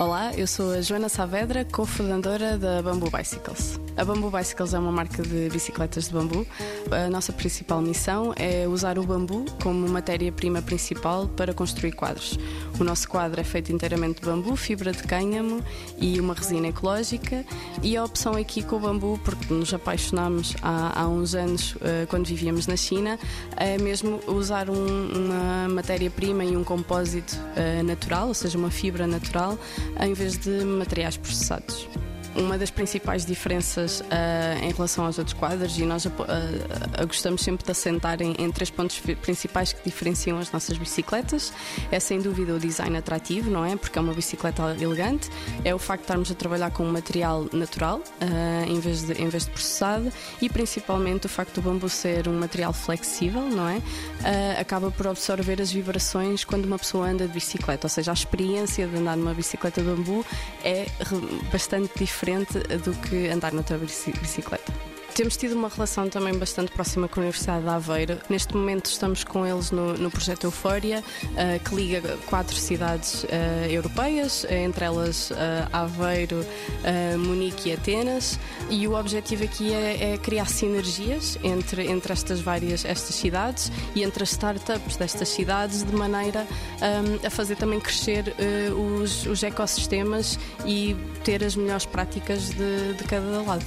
Olá, eu sou a Joana Saavedra, cofundadora da Bamboo Bicycles. A Bamboo Bicycles é uma marca de bicicletas de bambu. A nossa principal missão é usar o bambu como matéria-prima principal para construir quadros. O nosso quadro é feito inteiramente de bambu, fibra de cânhamo e uma resina ecológica. E a opção aqui com o bambu, porque nos apaixonámos há, há uns anos eh, quando vivíamos na China, é mesmo usar um, uma matéria-prima e um compósito uh, natural, ou seja, uma fibra natural, em vez de materiais processados uma das principais diferenças uh, em relação aos outros quadros e nós uh, gostamos sempre de assentar em, em, três pontos principais que diferenciam as nossas bicicletas. É sem dúvida o design atrativo, não é? Porque é uma bicicleta elegante. É o facto de estarmos a trabalhar com um material natural em, vez de, em vez de processado e principalmente o facto do bambu ser um material flexível, não é? acaba por absorver as vibrações quando uma pessoa anda de bicicleta, ou seja, a experiência de andar numa bicicleta de bambu é bastante diferente diferente do que andar noutra bicicleta. Temos tido uma relação também bastante próxima com a Universidade de Aveiro. Neste momento estamos com eles no, no projeto Eufória, uh, que liga quatro cidades uh, europeias, entre elas uh, Aveiro, Munique e Atenas. E o objetivo aqui é, é, criar sinergias entre, entre estas várias estas cidades e entre as startups destas cidades, de maneira um, a fazer também crescer os, os ecossistemas e ter as melhores práticas de, de cada lado.